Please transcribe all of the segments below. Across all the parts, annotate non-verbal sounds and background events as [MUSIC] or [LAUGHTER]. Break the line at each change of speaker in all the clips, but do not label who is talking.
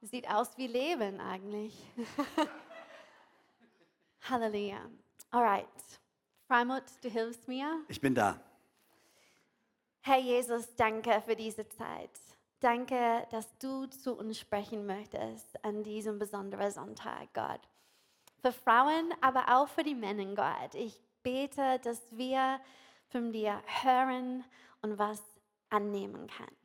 Sieht aus wie Leben eigentlich. [LAUGHS] Halleluja. Alright. Freimut, du hilfst mir.
Ich bin da.
Herr Jesus, danke für diese Zeit. Danke, dass du zu uns sprechen möchtest an diesem besonderen Sonntag, Gott. Für Frauen, aber auch für die Männer, Gott. Ich bete, dass wir von dir hören und was annehmen können.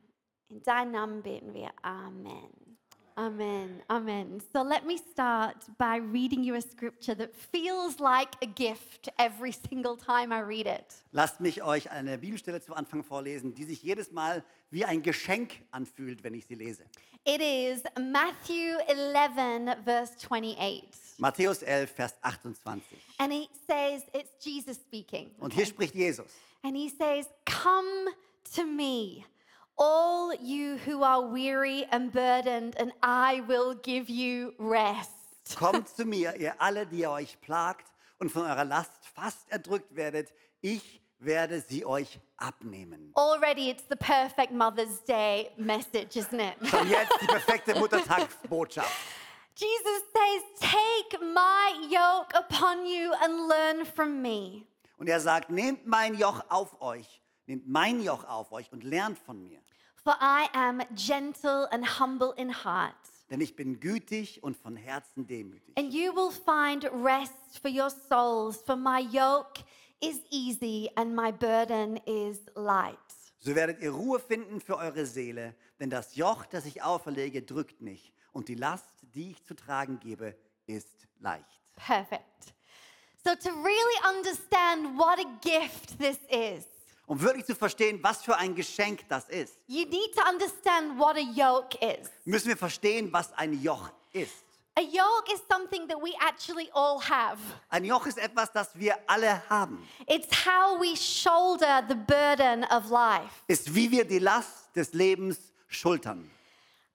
In deinem Namen beten wir. Amen. Amen. Amen. So let me start by reading you a scripture that feels like a gift every single time I read it.
Lasst mich euch eine Bibelstelle zu Anfang vorlesen, die sich jedes Mal wie ein Geschenk anfühlt, wenn ich sie lese.
It is Matthew 11, verse 28.
Matthäus 11, Vers 28.
And he says, it's Jesus speaking.
Und hier spricht Jesus.
And he says, Come to me, all you who are weary and burdened, and I will give you rest. [LAUGHS]
Kommt zu mir, ihr alle, die ihr euch plagt und von eurer Last fast erdrückt werdet. Ich werde sie euch abnehmen.
Already, it's the perfect Mother's Day message, isn't it?
Schon [LAUGHS] jetzt die perfekte Muttertagsbotschaft.
Jesus says, Take my yoke upon you and learn from me.
Und er sagt, nehmt mein Joch auf euch, nehmt mein Joch auf euch und lernt von mir.
For I am gentle and humble in heart,
Denn ich bin gütig und von Herzen demütig.
and you will find rest for your souls. For my yoke is easy and my burden is light.
So werdet ihr Ruhe finden für eure Seele, denn das Joch, das ich auferlege, drückt nicht. Und die Last, die ich zu tragen gebe, ist leicht.
Perfect. So, to really understand what a gift this is,
Um wirklich zu verstehen, was für ein Geschenk das ist,
you need to understand what a yoke is.
müssen wir verstehen, was ein Joch ist.
A yoke is something that we actually all have.
Ein Joch ist etwas, das wir alle haben.
It's how we shoulder the burden of life.
Ist, wie wir die Last des Lebens schultern.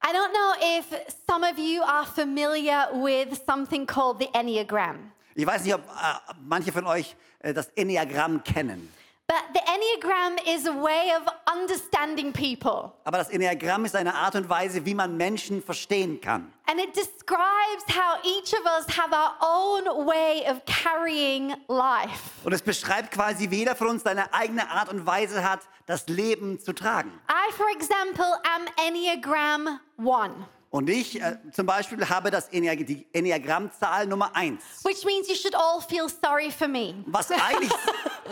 I don't know if some of you are familiar with something called the Enneagram.
Ich weiß nicht, ob äh, manche von euch äh, das Enneagramm kennen.
But the Enneagram is a way of understanding people.
Aber das Enneagramm ist eine Art und Weise, wie man Menschen verstehen kann.
And it describes how each of us have our own way of carrying life.
Und es beschreibt quasi, wie jeder von uns seine eigene Art und Weise hat, das Leben zu tragen.
I, for example, am Enneagram 1,
Und ich äh, zum Beispiel habe das Enneag die Enneagrammzahl Nummer 1.
which means you should all feel sorry for me.
Was [LAUGHS] eigentlich,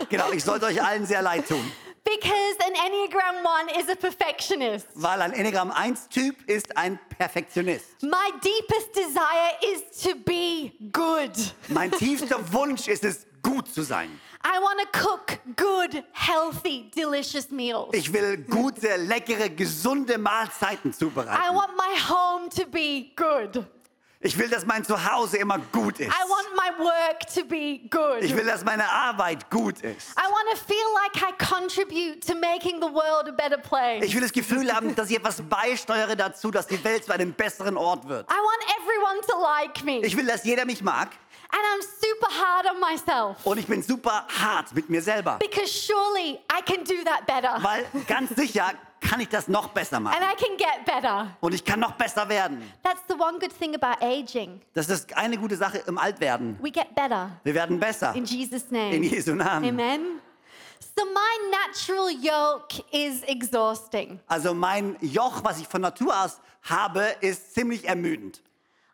genau, ich sollte euch allen sehr leid tun.
Because an Enneagram 1 is a perfectionist.
Weil ein Enneagramm 1-Typ ist ein Perfektionist.
My deepest desire is to be good.
Mein tiefster [LAUGHS] Wunsch ist es, gut zu sein.
I want to cook good, healthy, delicious meals.
Ich will gute, leckere, gesunde Mahlzeiten
I
zubereiten.
want my home to be good.
Ich will, dass mein Zuhause immer gut ist.
I want my work to be good.
Ich will, dass meine Arbeit gut ist.
I want to feel like I contribute to making the world a better place.
Ich will das Gefühl haben, dass ich etwas beisteuere dazu, dass die Welt zu einem besseren Ort wird.
I want everyone to like me.
Ich will, dass jeder mich mag
And I'm super hard on myself.
und ich bin super hart mit mir selber.
Because surely I can do that better.
Weil ganz sicher kann ich das noch besser
And
machen.
I can get better.
Und ich kann noch besser werden.
That's the one good thing about aging.
Das ist eine gute Sache im Altwerden.
We get better.
Wir werden besser.
In Jesus'
In
name.
Jesu Namen.
Amen. So my natural yoke is exhausting.
Also mein Joch, was ich von Natur aus habe, ist ziemlich ermüdend.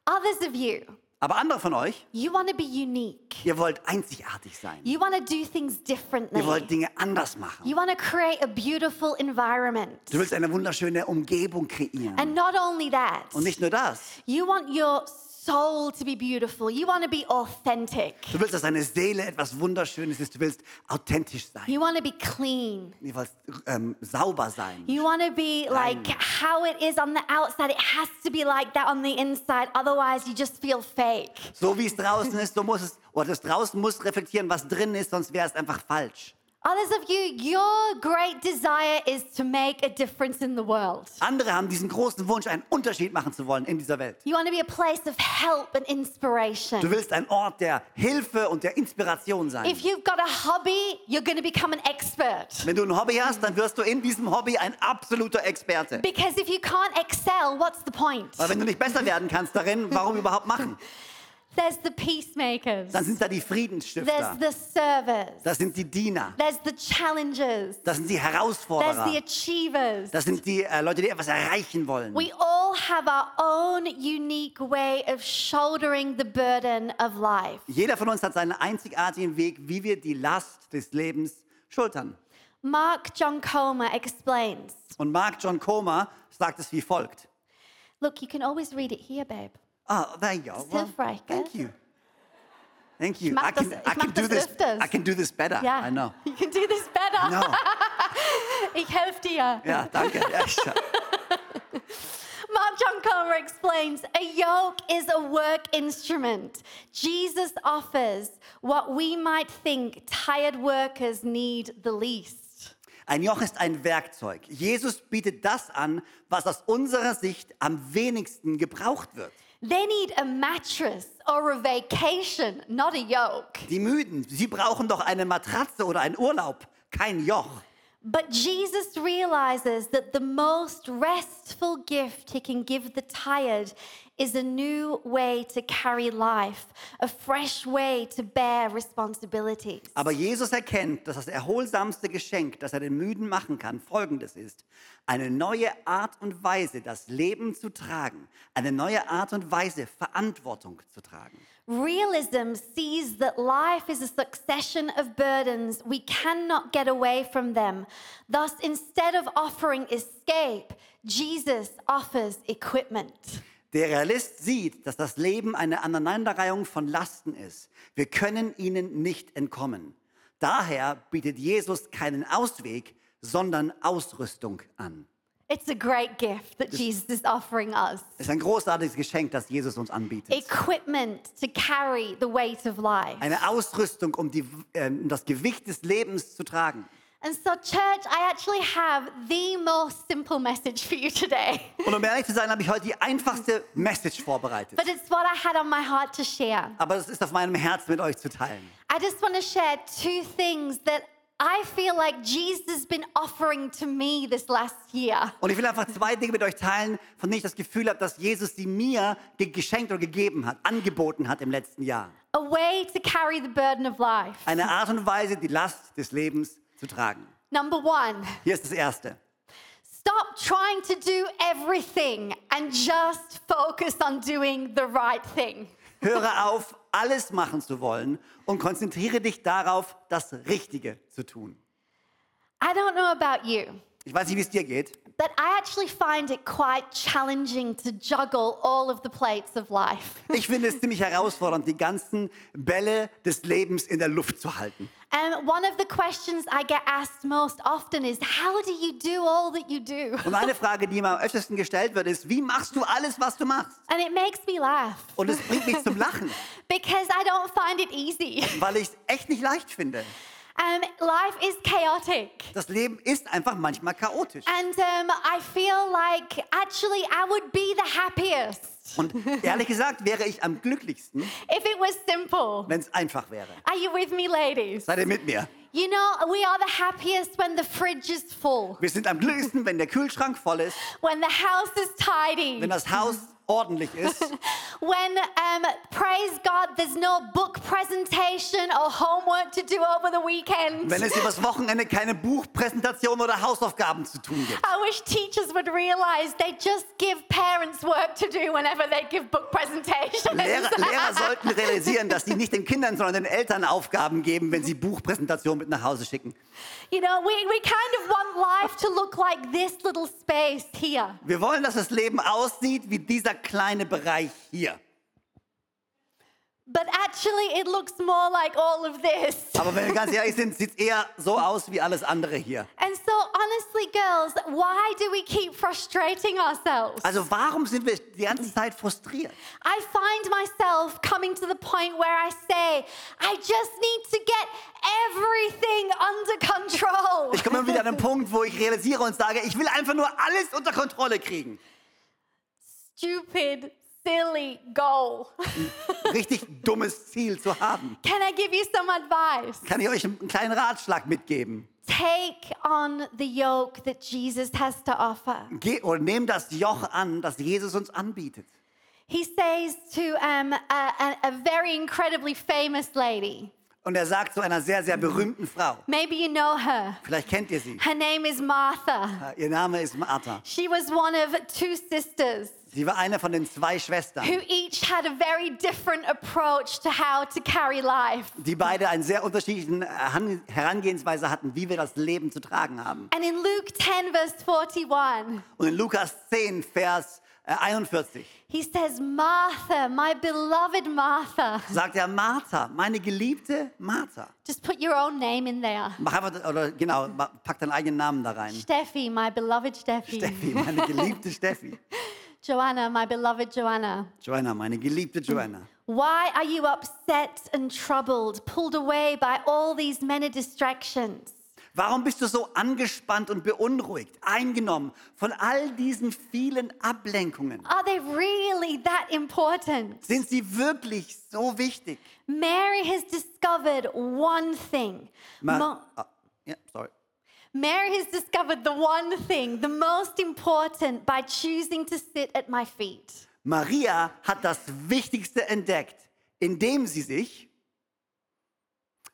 Others of you,
Aber andere von euch,
you want to be unique.
ihr wollt einzigartig sein.
You want to do things differently.
Ihr wollt Dinge anders machen.
You want to create a beautiful environment.
Du willst eine wunderschöne Umgebung kreieren.
And not only that,
Und nicht nur das.
you want your soul to be beautiful. You want to be authentic.
Du willst, dass deine Seele etwas Wunderschönes ist. Du willst authentisch sein.
You want to be clean.
Du willst ähm, sauber sein.
You want to be like how it is on the outside. It has to be like that on the inside. Otherwise, you just feel fake.
So wie es draußen ist, so muss es, oder das draußen muss reflektieren, was drin ist, sonst wäre es einfach falsch.
Others of you, your great desire is to make a difference in the world.
Andere haben diesen großen Wunsch, einen Unterschied machen zu wollen in dieser Welt.
You want to be a place of help and
Du
inspiration.
willst ein Ort der Hilfe und der Inspiration sein.
If you've got a hobby, you're going to become an expert.
Wenn du ein Hobby hast, dann wirst du in diesem Hobby ein absoluter Experte.
Because if you can't excel, what's the point?
Weil wenn du nicht besser werden kannst darin, warum überhaupt machen? [LAUGHS]
There's the peacemakers.
Dann sind da die
There's
Friedensstifter.
the servers.
Das sind die Diener.
There's the challengers.
Das sind die
There's the
Herausforderer.
achievers.
Das sind die äh, Leute, die etwas erreichen wollen.
We all have our own unique way of shouldering the burden of life.
Jeder von uns hat seinen einzigartigen Weg, wie wir die Last des Lebens schultern.
Mark John Comer explains.
Und Mark John Comer sagt es wie folgt.
Look, you can always read it here, babe.
Ah, there you go.
Ist
Well,
hilfreich, gell?
thank you. Thank you.
mach
I can,
das-
I
ich
can
mach
do
das
this.
öfters.
I can do this better.
Ja,
I know. [LAUGHS]
you can do this better.
No. [LAUGHS]
Ich helfe dir.
Ja, danke. Ich- [LAUGHS]
Mark John Comer explains a yoke is a work instrument. Jesus offers what we might think tired workers need the least.
Ein Joch ist ein Werkzeug. Jesus bietet das an, was aus unserer Sicht am wenigsten gebraucht wird.
They need a mattress or a vacation, not a yoke.
Die Müden, sie brauchen doch eine Matratze oder einen Urlaub, kein Joch.
But Jesus realizes that the most restful gift he can give the tired is a new way to carry life, a fresh way to bear responsibilities.
Aber Jesus erkennt, dass das erholsamste Geschenk, das er den Müden machen kann, folgendes ist. Eine neue Art und Weise, das Leben zu tragen. Eine neue Art und Weise, Verantwortung zu tragen.
Realism sees that life is a succession of burdens. We cannot get away from them. Thus, instead of offering escape, Jesus offers equipment.
Der Realist sieht, dass das Leben eine Aneinanderreihung von Lasten ist. Wir können ihnen nicht entkommen. Daher bietet Jesus keinen Ausweg, sondern Ausrüstung an.
It's a great gift that Jesus is offering us.
Es ist ein großartiges Geschenk, das Jesus uns anbietet.
Equipment to carry the weight of life.
Eine Ausrüstung, um, die, äh, um das Gewicht des Lebens zu tragen.
And so, church, I actually have the most simple message for you today. [LAUGHS]
Und um ehrlich zu sein, habe ich heute die einfachste Message vorbereitet.
But it's what I had on my heart to share.
Aber es ist auf meinem Herzen mit euch zu teilen.
I just want to share two things that I feel like Jesus has been offering to me this last year.
Und ich will einfach zwei Dinge mit euch teilen, von denen ich das Gefühl habe, dass Jesus sie mir ge- geschenkt oder gegeben hat, angeboten hat im letzten Jahr.
A way to carry the burden of life.
Eine Art und Weise, die Last des Lebens zu tragen.
Number one,
Hier ist das Erste.
stop trying to do everything and just focus on doing the right thing.
Höre auf, alles machen zu wollen und konzentriere dich darauf, das Richtige zu tun.
I don't know about you,
Ich weiß nicht, wie es dir geht,
but I actually find it quite challenging to juggle all of the plates of life.
Ich finde es ziemlich herausfordernd, die ganzen Bälle des Lebens in der Luft zu halten.
And one of the questions I get asked most often is how do you do all that you do? [LAUGHS]
Und eine Frage, die mir am öftesten gestellt wird, ist, wie machst du alles, was du machst?
And it makes me laugh
Und es bringt mich zum Lachen, [LAUGHS]
because I don't find it easy. [LAUGHS]
weil ich es echt nicht leicht finde.
Um, life is chaotic.
Das Leben ist einfach manchmal chaotisch.
And um, I feel like actually I would be the happiest
Und ehrlich gesagt wäre ich am glücklichsten, [LAUGHS]
if it was simple.
wenn es einfach wäre.
Are you with me, ladies?
Seid ihr mit mir?
You know, we are the happiest when the fridge is full,
Wir sind am glücklichsten, wenn der Kühlschrank voll ist,
when the house is tidy,
wenn das Haus ordentlich ist, [LAUGHS]
when, um, praise God, there's no book presentation or homework to do over the weekend.
wenn es übers Wochenende keine Buchpräsentation oder Hausaufgaben zu tun gibt.
I wish teachers would realize they just give parents work to do whenever they give book presentations.
Lehrer, [LAUGHS] Lehrer sollten realisieren, dass sie nicht den Kindern, sondern den Eltern Aufgaben geben, wenn sie Buchpräsentationen mit nach Hause schicken.
You know, we, we kind of want life to look like this little space here.
Wir wollen, dass das Leben aussieht wie dieser kleine Bereich hier.
But actually, it looks more like all of this. [LAUGHS]
Aber wenn wir ganz ehrlich sind, sieht es eher so aus wie alles andere hier.
And so, honestly, girls, why do we keep frustrating ourselves?
Also warum sind wir die ganze Zeit frustriert?
I find myself coming to the point where I say, I just need to get everything under control.
Ich komme wieder an einen [LAUGHS] Punkt, wo ich realisiere und sage, ich will einfach nur alles unter Kontrolle kriegen.
Stupid, silly goal.
Richtig dummes Ziel zu haben. [LAUGHS]
Can I give you some advice?
Kann ich euch einen kleinen Ratschlag mitgeben?
Take on the yoke that Jesus has to offer.
Geh oder nimm das Joch an, das Jesus uns anbietet.
He says to um, a, a, a very incredibly famous lady,
Und er sagt zu einer sehr, sehr berühmten Frau.
maybe you know her.
Vielleicht kennt ihr sie.
Her name is Martha.
Ihr Name ist Martha.
She was one of two sisters
Sie war eine von den zwei Schwestern,
who each had a very different approach to how to carry life.
die beide eine sehr unterschiedliche Han- Herangehensweise hatten, wie wir das Leben zu tragen haben.
And in Luke 10, verse 41,
Und in Lukas 10, Vers äh, 41
he says, Martha, my beloved Martha.
sagt er, Martha, meine geliebte Martha.
Just put your own name in there.
Mach einfach, oder genau, pack deinen eigenen Namen da rein.
Steffi, my beloved Steffi.
Steffi, meine geliebte [LAUGHS] Steffi.
Joanna, my beloved Joanna.
Joanna, meine geliebte Joanna.
Why are you upset and troubled, pulled away by all these many distractions?
Warum bist du so angespannt und beunruhigt, eingenommen von all diesen vielen Ablenkungen?
Are they really that important?
Sind sie wirklich so wichtig?
Mary has discovered one thing.
Ma
Mo-
ah, ja, sorry.
Mary has discovered the one thing, the most important, by choosing to sit at my feet.
Maria hat das Wichtigste entdeckt, indem sie sich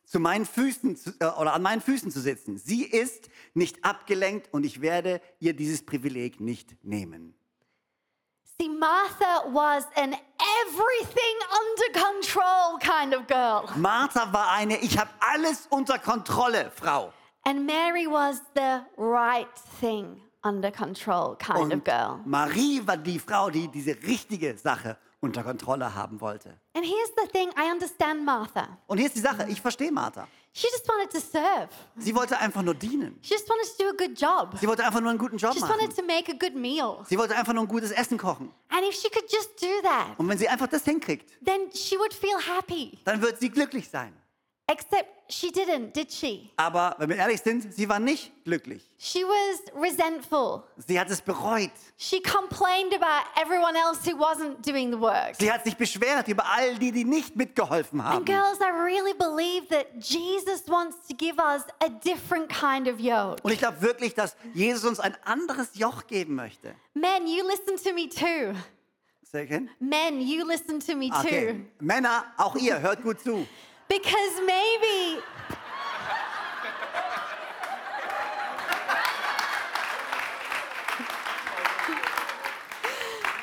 zu meinen Füßen zu, äh, oder an meinen Füßen zu sitzen. Sie ist nicht abgelenkt und ich werde ihr dieses Privileg nicht nehmen.
See, Martha was an everything under control kind of girl,
Martha war eine, ich habe alles unter Kontrolle, Frau.
And Mary was the right thing under control kind of
Und
girl.
Marie war die Frau, die diese richtige Sache unter Kontrolle haben wollte.
And here's the thing I understand Martha.
Und hier ist die Sache, ich verstehe Martha.
She just wanted to serve,
Sie wollte einfach nur dienen.
she just wanted to do a good job,
Sie wollte einfach nur einen guten Job
she just
machen.
wanted to make a good meal.
Sie wollte einfach nur ein gutes Essen kochen.
And if she could just do that,
Und wenn sie einfach das hinkriegt,
then she would feel happy.
dann wird sie glücklich sein.
Except she didn't, did she?
Aber wenn wir ehrlich sind, sie war nicht glücklich.
She was resentful.
Sie hat es bereut.
She complained about everyone else who wasn't doing the work.
Sie hat sich beschwert über all die, die nicht mitgeholfen
And
haben.
girls, I really believe that Jesus wants to give us a different kind of yoke.
Und ich glaube wirklich, dass Jesus uns ein anderes Joch geben möchte.
Men, you listen to me too.
Say again?
Men, you listen to me
Okay.
too.
Männer, auch ihr, hört gut zu.
Because maybe.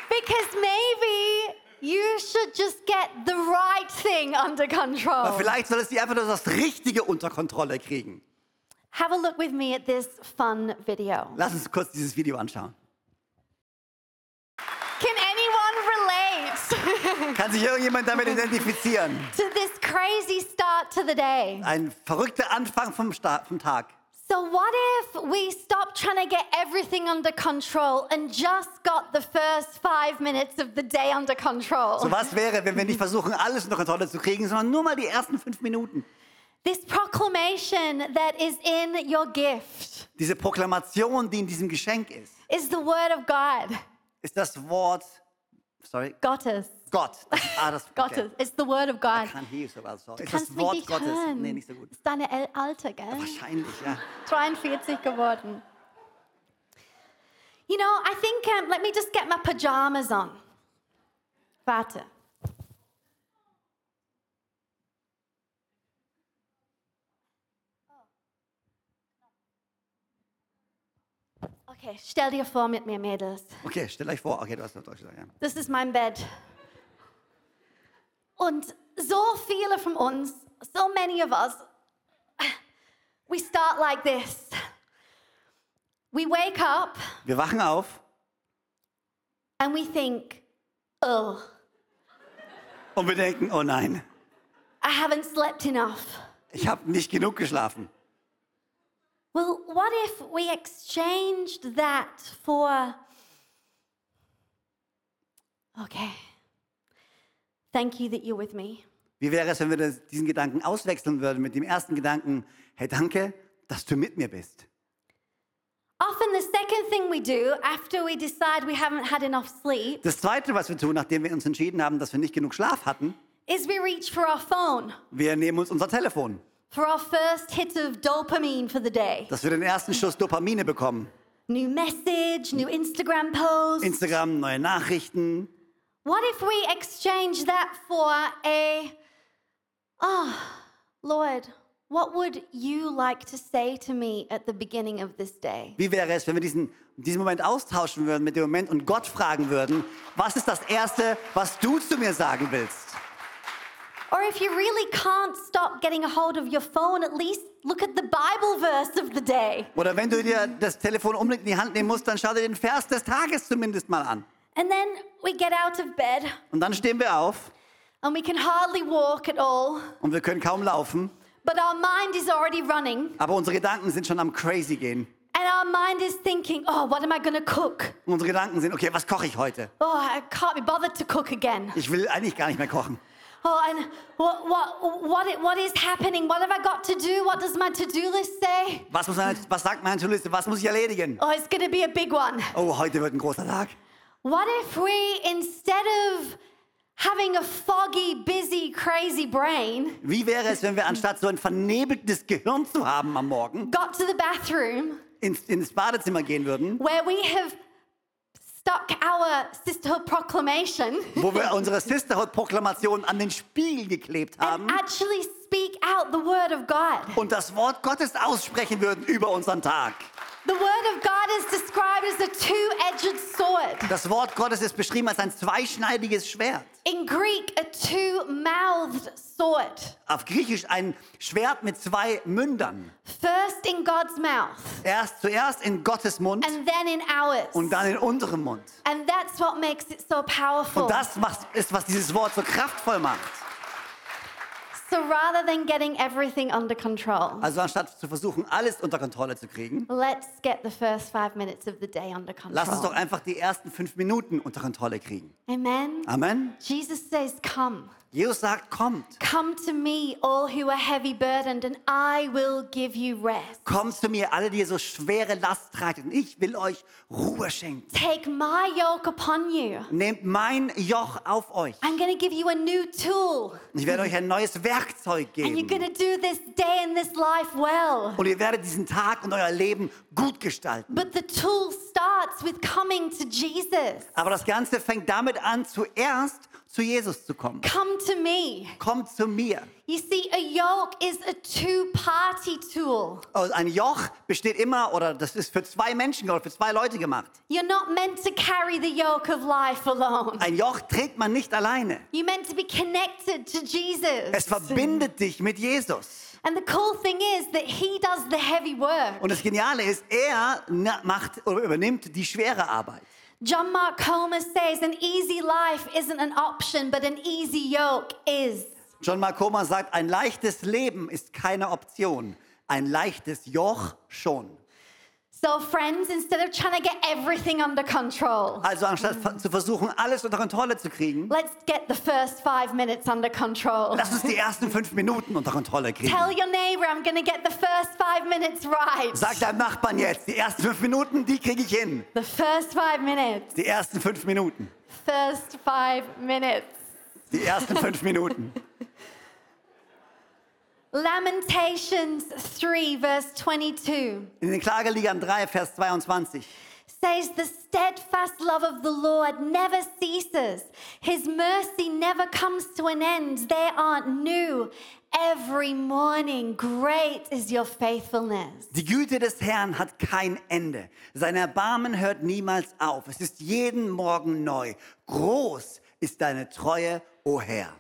because maybe you should just get the right thing under
Aber
control.
vielleicht soll es sie einfach nur das Richtige unter Kontrolle kriegen.
Have a look with me at this fun video.
Lass uns kurz dieses Video anschauen.
Can anyone relate [LAUGHS]
Kann sich irgendjemand damit identifizieren?
to this crazy start to the day?
Ein verrückter Anfang vom, Start, vom Tag.
So, what if we stopped trying to get everything under control and just got the first five minutes of the day under control?
So was wäre, wenn wir nicht versuchen, alles unter Kontrolle zu kriegen, sondern nur mal die ersten fünf Minuten.
This proclamation that is in your gift
Diese Proklamation, die in diesem Geschenk ist,
is the word of God.
ist das Wort, sorry,
Gottes.
Gott. Das, ah, das,
Gottes. It's the word of God.
I can't hear you so.
Du
Ist das Wort
nicht
Gottes?
hören.
Nee, nicht so gut.
Ist deine El Alter, gell?
Wahrscheinlich, ja.
43 geworden. You know, I think, um, let me just get my pajamas on. Warte. Okay, stell dir vor mit mir, Mädels.
Okay, stellt euch vor. Okay, du hast noch Deutsch gesagt, ja.
Das ist mein Bett. Und so viele von uns, so many of us, we start like this. We wake up
Wir wachen auf
and we think, oh,
Und wir denken, oh nein,
I haven't slept enough.
ich habe nicht genug geschlafen.
Well, what if we exchanged that for. Okay. Thank you that you're with me.
Wie wäre es, wenn wir diesen Gedanken auswechseln würden mit dem ersten Gedanken, hey, danke, dass du mit mir bist.
Often, the second thing we do after we decide we haven't had enough sleep
Das Zweite, was wir tun, nachdem wir uns entschieden haben, dass wir nicht genug Schlaf hatten,
is we reach for our phone
wir nehmen uns unser Telefon,
for our first hit of dopamine for the day.
dass wir den ersten Schuss Dopamine bekommen.
New message, new Instagram post.
Instagram, neue Nachrichten.
What if we exchange that for a, oh, Lord, what would you like to say to me at the beginning of this day?
Wie wäre es, wenn wir diesen, diesen Moment austauschen würden mit dem Moment und Gott fragen würden, was ist das Erste, was du zu mir sagen willst?
Or if you really can't stop getting a hold of your phone, at least look at the Bible verse of the day.
Oder wenn du dir das Telefon unbedingt in die Hand nehmen musst, dann schau dir den Vers des Tages zumindest mal an.
And then we get out of bed
Und dann stehen wir auf
and we can hardly walk at all,
und wir können kaum laufen,
but our mind is already running.
aber unsere Gedanken sind schon am crazy gehen.
And our mind is thinking, oh, what am I going to cook?
Und unsere Gedanken sind, okay, was koche ich heute?
Oh, I can't be bothered to cook again.
Ich will eigentlich gar nicht mehr kochen.
Oh, and what, what, what, what is happening? What have I got to do? What does my to do list say?
Was, muss meine, was sagt meine To-Liste? Was muss ich erledigen?
Oh, it's going to be a big one.
Oh, heute wird ein großer Tag.
What if we, instead of having a foggy, busy, crazy brain,
Wie wäre es, wenn wir anstatt so ein vernebeltes Gehirn zu haben am Morgen,
got to the bathroom
ins, ins Badezimmer gehen würden,
where we have stuck our sisterhood proclamation
wo wir unsere Sisterhood-Proklamation an den Spiegel geklebt haben
and actually speak out the word of God?
und das Wort Gottes aussprechen würden über unseren Tag.
The word of God is described as a two-edged sword.
Das Wort Gottes ist beschrieben als ein zweischneidiges Schwert.
In Greek, a two-mouthed sword.
Auf Griechisch ein Schwert mit zwei Mündern.
First in God's mouth
Erst zuerst in Gottes Mund
and then in ours.
und dann in unserem Mund.
And that's what makes it so powerful.
Und das macht, ist, was dieses Wort so kraftvoll macht.
So rather than getting everything under control,
Also anstatt zu versuchen, alles unter Kontrolle zu kriegen,
let's get the first five minutes of the day under
lass uns doch
control.
einfach die ersten fünf Minuten unter Kontrolle kriegen.
Amen.
Amen.
Jesus says, Come.
Jesus sagt, kommt.
Come to me, all who are heavy burdened, and I will give you rest.
Kommt zu mir, alle, die ihr so schwere Last tragt, und ich will euch Ruhe schenken.
Take my yoke upon you.
Nehmt mein Joch auf euch.
I'm going to give you a new tool,
ich werde euch ein neues Werkzeug
and you're going
geben.
to do this day and this life well.
Und ihr werdet diesen Tag und euer Leben gut gestalten.
But the tool starts with coming to Jesus.
Aber das Ganze fängt damit an, zuerst zu Jesus zu kommen.
Come to me.
Kommt zu mir.
You see, a yoke is a two party tool.
Und ein Joch besteht immer, oder das ist für zwei Menschen oder für zwei Leute gemacht.
You're not meant to carry the yoke of life alone.
Ein Joch trägt man nicht alleine.
You're meant to be connected to
Es
Jesus.
verbindet dich mit Jesus.
And the cool thing is that He does the heavy work.
Und das Geniale ist, er macht oder übernimmt die schwere Arbeit.
John Mark Comer says an easy life isn't an option, but an easy yoke is.
John Markoma sagt, ein leichtes Leben ist keine Option. Ein leichtes Joch schon.
So, friends, instead of trying to get everything under control,
Also anstatt zu versuchen, alles unter Kontrolle zu kriegen,
let's get the first five minutes under control.
lass uns die ersten fünf Minuten unter Kontrolle kriegen.
Tell your neighbor I'm to get the first five minutes right.
Sag deinem Nachbarn jetzt, die ersten fünf Minuten, die kriege ich hin.
The first five minutes.
Die ersten fünf Minuten.
First five minutes.
Die ersten fünf Minuten. [LAUGHS]
Lamentations 3, verse 22
In den Klageliedern 3, Vers 22.
says, The steadfast love of the Lord never ceases, His mercy never comes to an end. They are new every morning. Great is your faithfulness.
Die Güte des Herrn hat kein Ende. Sein Erbarmen hört niemals auf. Es ist jeden Morgen neu. Groß ist deine Treue, o Herr.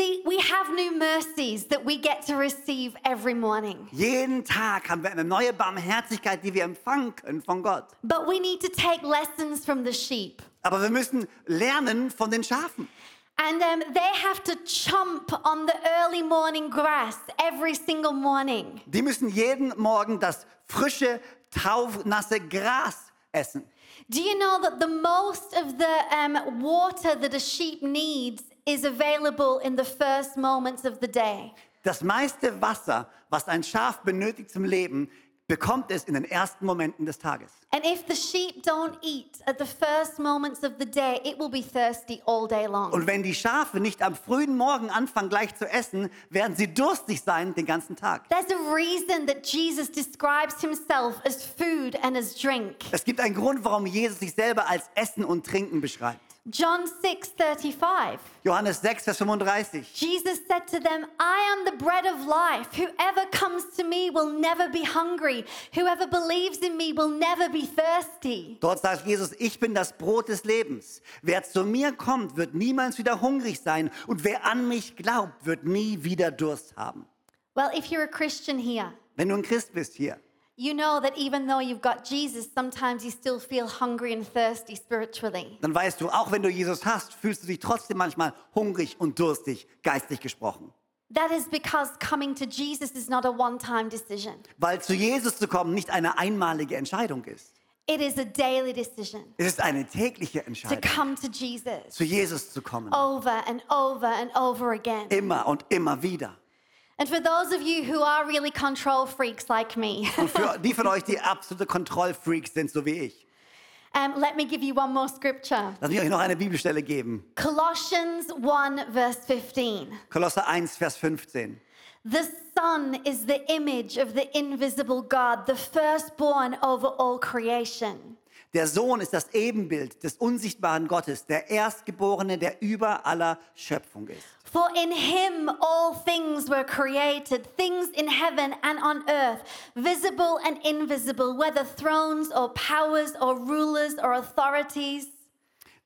See, we have new mercies that we get to receive every morning.
Jeden Tag haben wir eine neue Barmherzigkeit, die wir empfangen können von Gott.
But we need to take lessons from the sheep.
Aber wir müssen lernen von den Schafen.
And um, they have to chomp on the early morning grass every single morning.
Die müssen jeden Morgen das frische, taufnasse Gras essen.
Do you know that the most of the um, water that a sheep needs is available in the first moments of the day?
Das meiste Wasser, was ein Schaf benötigt zum Leben, bekommt es in den ersten Momenten des Tages.
And if the sheep don't eat at the first moments of the day, it will be thirsty all day long.
Und wenn die Schafe nicht am frühen Morgen anfangen gleich zu essen, werden sie durstig sein den ganzen Tag.
There's a reason that Jesus describes himself as food and as drink.
Es gibt einen Grund, warum Jesus sich selber als Essen und Trinken beschreibt.
John 6:35.
Johannes 6, Vers 35.
Jesus said to them, I am the bread of life. Whoever comes to me will never be hungry. Whoever believes in me will never be thirsty.
Dort sagt Jesus, ich bin das Brot des Lebens. Wer zu mir kommt, wird niemals wieder hungrig sein. Und wer an mich glaubt, wird nie wieder Durst haben.
Well, if you're a Christian here,
Wenn du ein Christ bist hier,
you know that even though you've got Jesus, sometimes you still feel hungry and thirsty spiritually.
dann weißt du, auch wenn du Jesus hast, fühlst du dich trotzdem manchmal hungrig und durstig, geistlich gesprochen.
That is because coming to Jesus is not a one time decision,
Weil zu Jesus zu kommen nicht eine einmalige Entscheidung ist.
it is a daily decision
Es ist eine tägliche
to
Entscheidung,
come to Jesus
zu Jesus zu kommen.
over and over and over again.
Immer und immer wieder.
And for those of you who are really control freaks like me, [LAUGHS]
Und für die von euch, die absolute Kontrollfreaks sind, so wie ich,
um, let me give you one more scripture.
lass mich euch noch eine Bibelstelle geben.
Colossians 1, verse 15.
Kolosser 1, Vers 15.
The Son is the image of the invisible God, the firstborn over all creation.
Der Sohn ist das Ebenbild des unsichtbaren Gottes, der Erstgeborene, der über aller Schöpfung ist.
For in him all things were created, things in heaven and on earth, visible and invisible, whether thrones or powers or rulers or authorities.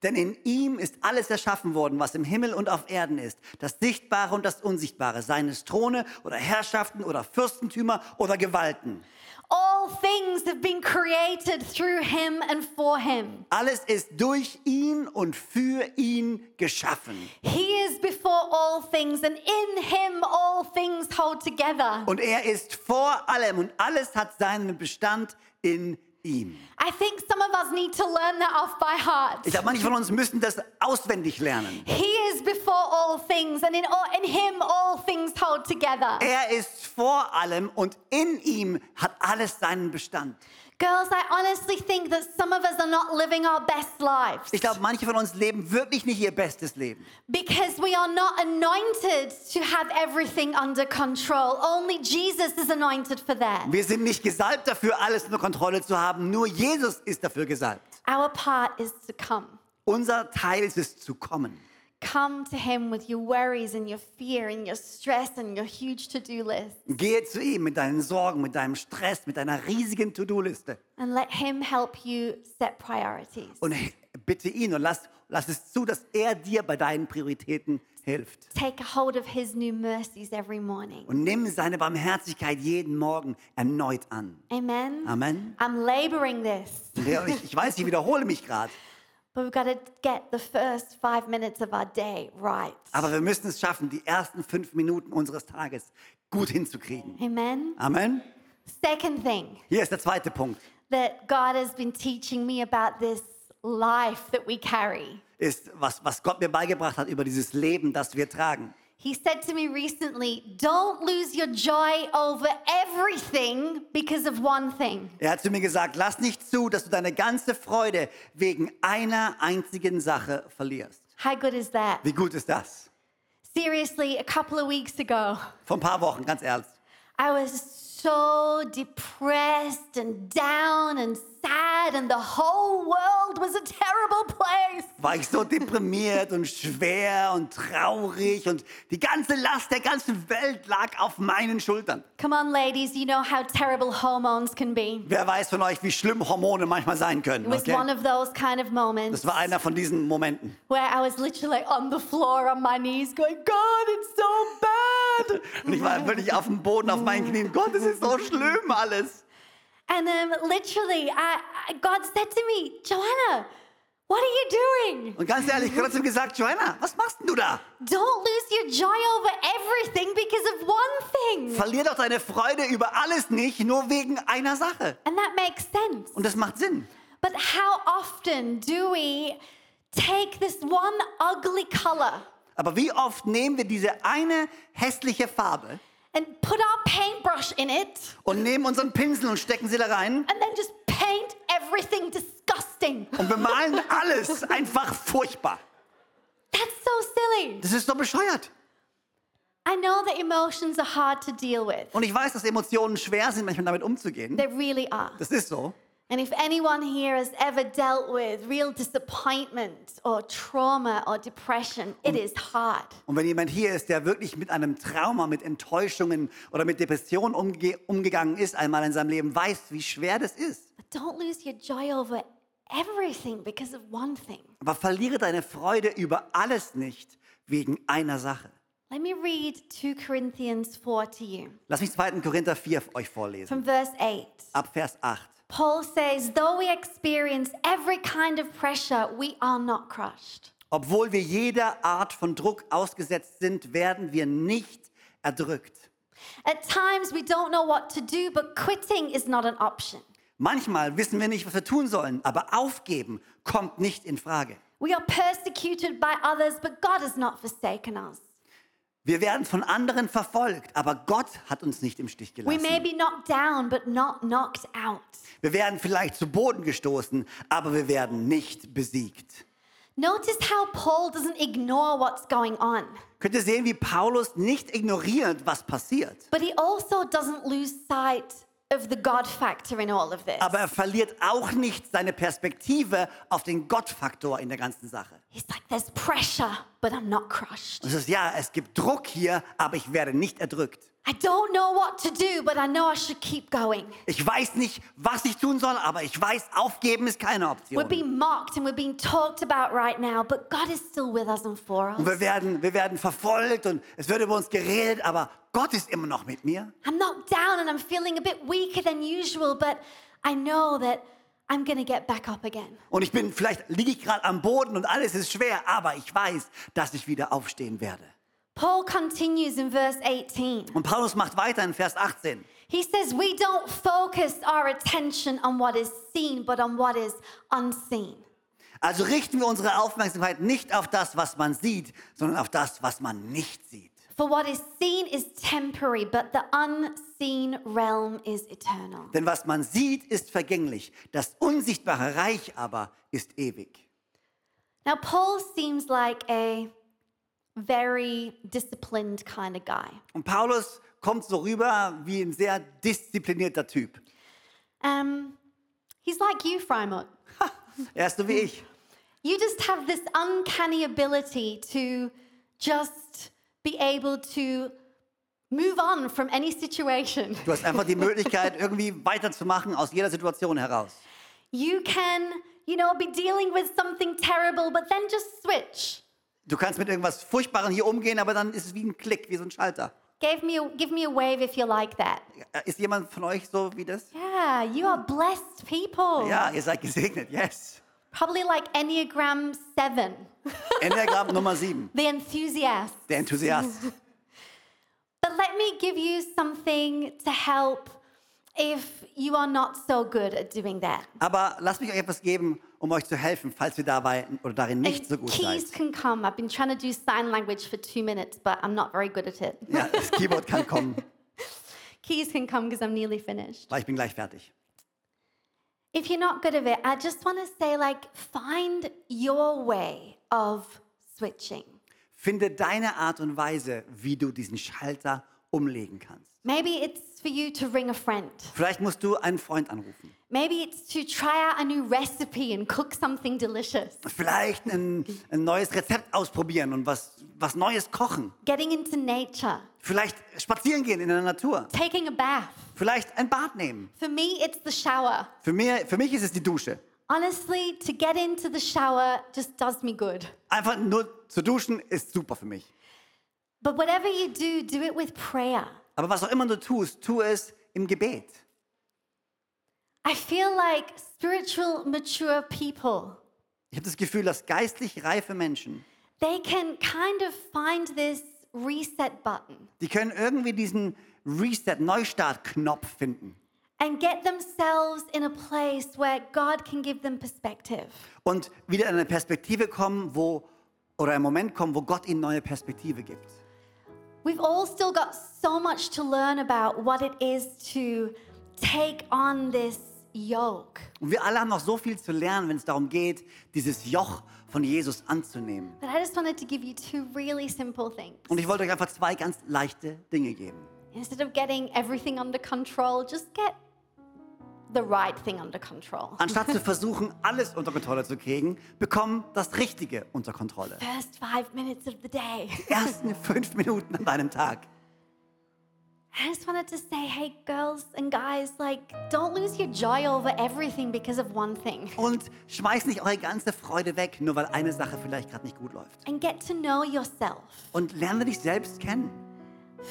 Denn in ihm ist alles erschaffen worden, was im Himmel und auf Erden ist, das Sichtbare und das Unsichtbare, seines Throne oder Herrschaften oder Fürstentümer oder Gewalten.
All things have been created through him and for him.
Alles ist durch ihn und für ihn geschaffen.
He is before all things, and in him all things hold together.
Und er ist vor allem und alles hat seinen Bestand in ihm.
I think some of us need to learn that off by heart.
Ich glaube, manche von uns müssen das auswendig lernen.
He is before all things, and in, all, in him all things hold together.
Er ist vor allem und in ihm hat alles seinen Bestand.
Girls, I honestly think that some of us are not living our best lives
Ich glaube, manche von uns leben wirklich nicht ihr bestes Leben.
because we are not anointed to have everything under control. Only Jesus is anointed for that.
Wir sind nicht gesalbt dafür, alles unter Kontrolle zu haben. Nur Jesus ist dafür gesalbt.
Our part is to come.
Unser Teil ist es zu kommen.
Come to him with your worries and your fear and your stress and your huge to do list.
Gehe zu ihm mit deinen Sorgen, mit deinem Stress, mit deiner riesigen To-Do-Liste
And let him help you set priorities.
und bitte ihn und lass, lass es zu, dass er dir bei deinen Prioritäten hilft.
Take hold of his new mercies every morning.
Und nimm seine Barmherzigkeit jeden Morgen erneut an.
Amen.
Amen.
I'm laboring this,
Ich, ich weiß, ich wiederhole mich gerade, aber wir müssen es schaffen, die ersten fünf Minuten unseres Tages gut hinzukriegen.
Amen.
Amen.
Second thing
Hier ist der zweite Punkt.
that God has been teaching me about this life that we carry.
ist, was, was Gott mir beigebracht hat über dieses Leben, das wir tragen.
He said to me recently, Don't lose your joy over everything because of one thing.
Er hat zu mir gesagt, lass nicht zu, dass du deine ganze Freude wegen einer einzigen Sache verlierst.
How good is that?
Wie gut ist das?
Seriously, a couple of weeks ago,
Vor ein paar Wochen, ganz ernst.
I was so depressed and down and sad, and the whole world was a terrible place.
War ich so deprimiert und schwer und traurig und die ganze Last der ganzen Welt lag auf meinen Schultern.
Come on, ladies, you know how terrible hormones can be.
Wer weiß von euch, wie schlimm Hormone manchmal sein können?
It was
Okay?
one of those kind of moments
Das war einer von diesen Momenten.
where I was literally on the floor on my knees going, God, it's so bad. [LAUGHS]
Und ich war wirklich auf dem Boden, auf meinen Knien. Gott, es ist so schlimm alles.
And um, literally, I, God said to me, Joanna, What are you doing?
Und ganz ehrlich, Gott hat ihm gesagt, Joanna, was machst denn du da?
Don't lose your joy over everything because of one thing.
Verlier doch deine Freude über alles nicht, nur wegen einer Sache.
And that makes sense.
Und das macht Sinn.
But how often do we take this one ugly color
Aber wie oft nehmen wir diese eine hässliche Farbe
and put our paintbrush in it
und nehmen unseren Pinsel und stecken sie da rein
and then just paint everything disgusting?
und bemalen alles einfach furchtbar.
That's so silly.
Das ist doch bescheuert.
I know that emotions are hard to deal with.
Und ich weiß, dass Emotionen schwer sind, manchmal damit umzugehen.
They really are.
Das ist so.
And if anyone here has ever dealt with real disappointment or trauma or depression, it is hard.
Und wenn jemand hier ist, der wirklich mit einem Trauma, mit Enttäuschungen oder mit Depressionen umge umgegangen ist, einmal in seinem Leben, weiß, wie schwer das ist.
But don't lose your joy over everything because of one thing.
Aber verliere deine Freude über alles nicht wegen einer Sache.
Let me read 2 Corinthians 4 to you
Lass mich 2. Korinther 4 euch vorlesen.
from verse 8.
Ab Vers 8.
Paul says, Though we experience every kind of pressure, we are not crushed.
Obwohl wir jeder Art von Druck ausgesetzt sind, werden wir nicht erdrückt.
At times, we don't know what to do, but quitting is not an option.
Manchmal wissen wir nicht, was wir tun sollen, aber aufgeben kommt nicht in Frage.
We are persecuted by others, but God has not forsaken us.
Wir werden von anderen verfolgt, aber Gott hat uns nicht im Stich
We may
gelassen.
be knocked down, but not knocked out.
Wir werden vielleicht zu Boden gestoßen, aber wir werden nicht besiegt.
Notice how Paul doesn't ignore what's going on,
Könnt ihr sehen, wie Paulus nicht ignoriert, was passiert.
but he also doesn't lose sight of the God factor in all of this.
Aber er verliert auch nicht seine Perspektive auf den Gottfaktor in der ganzen Sache.
He's like, there's pressure, but I'm not crushed.
Das ist ja, es gibt Druck hier, aber ich werde nicht erdrückt.
I don't know what to do, but I know I should keep going.
Ich weiß nicht, was ich tun soll, aber ich weiß, aufgeben ist keine
We're
Option.
being mocked and we're being talked about right now, but God is still with us and for
Und wir
us.
werden, wir werden verfolgt und es wird über uns geredet, aber Gott ist immer noch mit mir.
I'm knocked down and I'm feeling a bit weaker than usual, but I know that I'm to get back up again.
Und ich bin, vielleicht liege ich gerade am Boden und alles ist schwer, aber ich weiß, dass ich wieder aufstehen werde.
Paul continues in verse 18.
Und Paulus macht weiter in Vers 18.
He says, We don't focus our attention on what is seen, but on what is unseen.
Also richten wir unsere Aufmerksamkeit nicht auf das, was man sieht, sondern auf das, was man nicht sieht.
For what is seen is temporary, but the unseen realm is eternal.
Denn was man sieht, ist vergänglich. Das unsichtbare Reich aber ist ewig.
Now, Paul seems like a very disciplined kind of guy.
Und Paulus kommt so rüber wie ein sehr disziplinierter Typ.
Um, he's like you, Freimut.
Er ist so wie ich.
You just have this uncanny ability to just be able to move on from any situation.
Du hast einfach die [LAUGHS] Möglichkeit, irgendwie weiterzumachen aus jeder Situation heraus.
You can, you know, be dealing with something terrible, but then just switch.
Du kannst mit irgendwas Furchtbarem hier umgehen, aber dann ist es wie ein Klick, wie so ein Schalter.
Give me, a, give me a wave if you're like that.
Ist jemand von euch so wie das?
Yeah, you are blessed people.
Ja, ihr seid gesegnet, yes.
Probably like Enneagram 7, [LAUGHS]
Enneagramm Nummer 7,
the enthusiast.
der Enthusiast. [LAUGHS]
But let me give you something to help if you are not so good at doing that.
Aber lasst mich euch etwas geben, um euch zu helfen, falls ihr dabei oder darin nicht so gut
keys
seid.
can come. I've been trying to do sign language for two minutes, but I'm not very good at it.
Ja, das [LAUGHS] Keyboard kann kommen,
keys can come because I'm nearly finished.
weil ich bin gleich fertig.
If you're not good at it, I just want to say, like, find your way of switching.
Finde deine Art und Weise, wie du diesen Schalter umlegen kannst.
Maybe it's for you to ring a friend.
Vielleicht musst du einen Freund anrufen.
Maybe it's to try out a new recipe and cook something delicious.
Vielleicht ein, ein neues Rezept ausprobieren und was, was Neues kochen.
Getting into nature.
Vielleicht spazieren gehen in der Natur.
Taking a bath.
Vielleicht ein Bad nehmen.
For me, it's the shower.
Für, mir, für mich ist es die Dusche.
Honestly, to get into the shower just does me good.
Einfach nur zu duschen ist super für mich.
But whatever you do, do it with prayer.
Aber was auch immer du tust, tu es im Gebet.
I feel like spiritual, mature people
Ich habe das Gefühl, dass geistlich reife Menschen,
they can kind of find this reset button
die können irgendwie diesen Reset, Neustart-Knopf finden
and get themselves in a place where God can give them perspective.
und wieder in eine Perspektive kommen, wo oder einen Moment kommen, wo Gott ihnen neue Perspektive gibt.
We've all still got so much to learn about what it is to take on this yoke.
Und wir alle haben noch so viel zu lernen, wenn es darum geht, dieses Joch von Jesus anzunehmen.
But I just wanted to give you two really simple things.
Und ich wollte euch einfach zwei ganz leichte Dinge geben.
Instead of getting everything under control, just get the right thing under control.
Anstatt zu versuchen, alles unter Kontrolle zu kriegen, bekomm das Richtige unter Kontrolle.
First five minutes of the day.
Die ersten fünf Minuten an deinem Tag.
I just wanted to say, hey, girls and guys, like, don't lose your joy over everything because of one thing.
Und schmeiß nicht eure ganze Freude weg, nur weil eine Sache vielleicht gerade nicht gut läuft.
And get to know yourself.
Und lerne dich selbst kennen.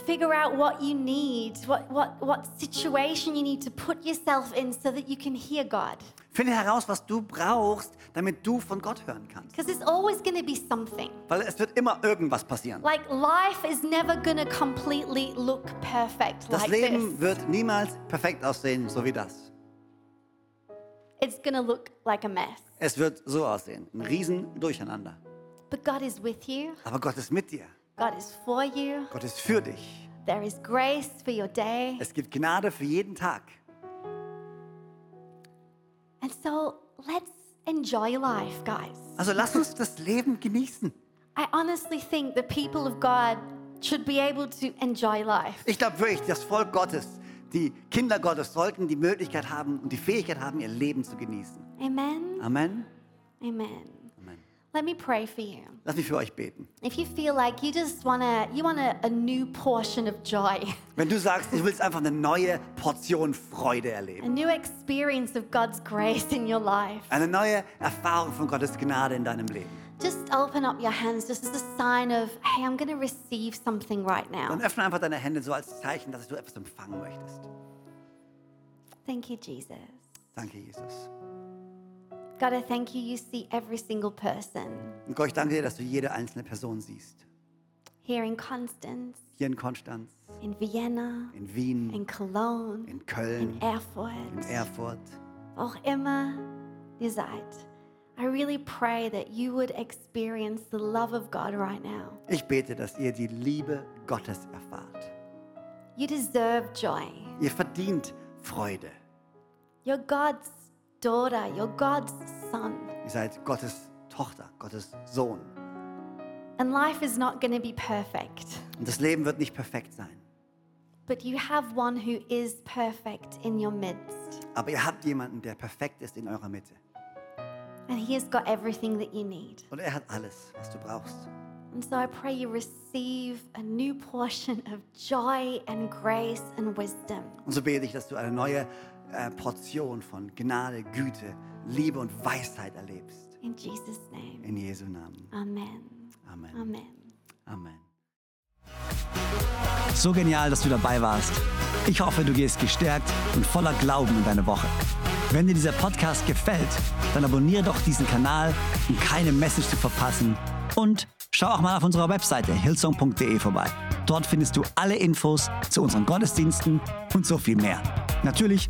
Figure out what you need, what, what, what situation you need to put yourself in so that you can hear God.
Finde heraus, was du brauchst, damit du von Gott hören kannst.
Because there's always going to be something.
Weil es wird immer irgendwas passieren.
Like, life is never going to completely look perfect
Das
like
Leben
this.
wird niemals perfekt aussehen, so wie das.
It's going to look like a mess.
Es wird so aussehen. Ein riesen Durcheinander.
But God is with you,
Aber Gott ist mit dir.
God is for you.
Gott ist für dich.
There is grace for your day.
Es gibt Gnade für jeden Tag.
And so let's enjoy life, guys.
Also lass uns das Leben genießen.
I honestly think the people of God should be able to enjoy life.
Ich glaube wirklich, das Volk Gottes, die Kinder Gottes sollten die Möglichkeit haben und die Fähigkeit haben, ihr Leben zu genießen.
Amen.
Amen.
Amen. Let me pray for you.
Lass mich für euch beten.
If you feel like you just want to you want a, new portion of joy, [LAUGHS]
Wenn du sagst, du willst einfach eine neue Portion Freude
a
erleben,
new experience of God's grace in your life,
eine neue Erfahrung von Gottes Gnade in deinem Leben,
just open up your hands just as a sign of, hey, I'm to receive something right now.
dann öffne einfach deine Hände so als Zeichen, dass du etwas empfangen möchtest.
Thank you, Jesus.
Danke, Jesus.
God, I thank you. You see every single person
Und Gott, ich danke dir, dass du jede einzelne Person siehst.
here in Constance,
Hier in Konstanz,
in Vienna,
in Wien,
in Cologne,
in
in
Köln,
Erfurt,
in Erfurt.
wo auch immer ihr seid. I really pray that you would experience the love of God right now.
Ich bete, dass ihr die Liebe Gottes erfahrt.
You deserve joy.
Ihr verdient Freude.
You're God's daughter, you're God's son.
Ihr seid Gottes Tochter, Gottes Sohn.
And life is not going to be perfect,
Und das Leben wird nicht perfekt sein.
but you have one who is perfect in your midst.
Aber ihr habt jemanden, der perfekt ist in eurer Mitte.
And he has got everything that you need.
Und er hat alles, was du brauchst.
And so I pray you receive a new portion of joy and grace and wisdom.
Und so bete ich, dass du eine neue äh, Portion von Gnade, Güte, Liebe und Weisheit erlebst.
In Jesus' name.
In Jesu Namen.
Amen.
Amen.
Amen.
Amen.
So genial, dass du dabei warst. Ich hoffe, du gehst gestärkt und voller Glauben in deine Woche. Wenn dir dieser Podcast gefällt, dann abonniere doch diesen Kanal, um keine Message zu verpassen. Und schau auch mal auf unserer Webseite hillsong.de vorbei. Dort findest du alle Infos zu unseren Gottesdiensten und so viel mehr. Natürlich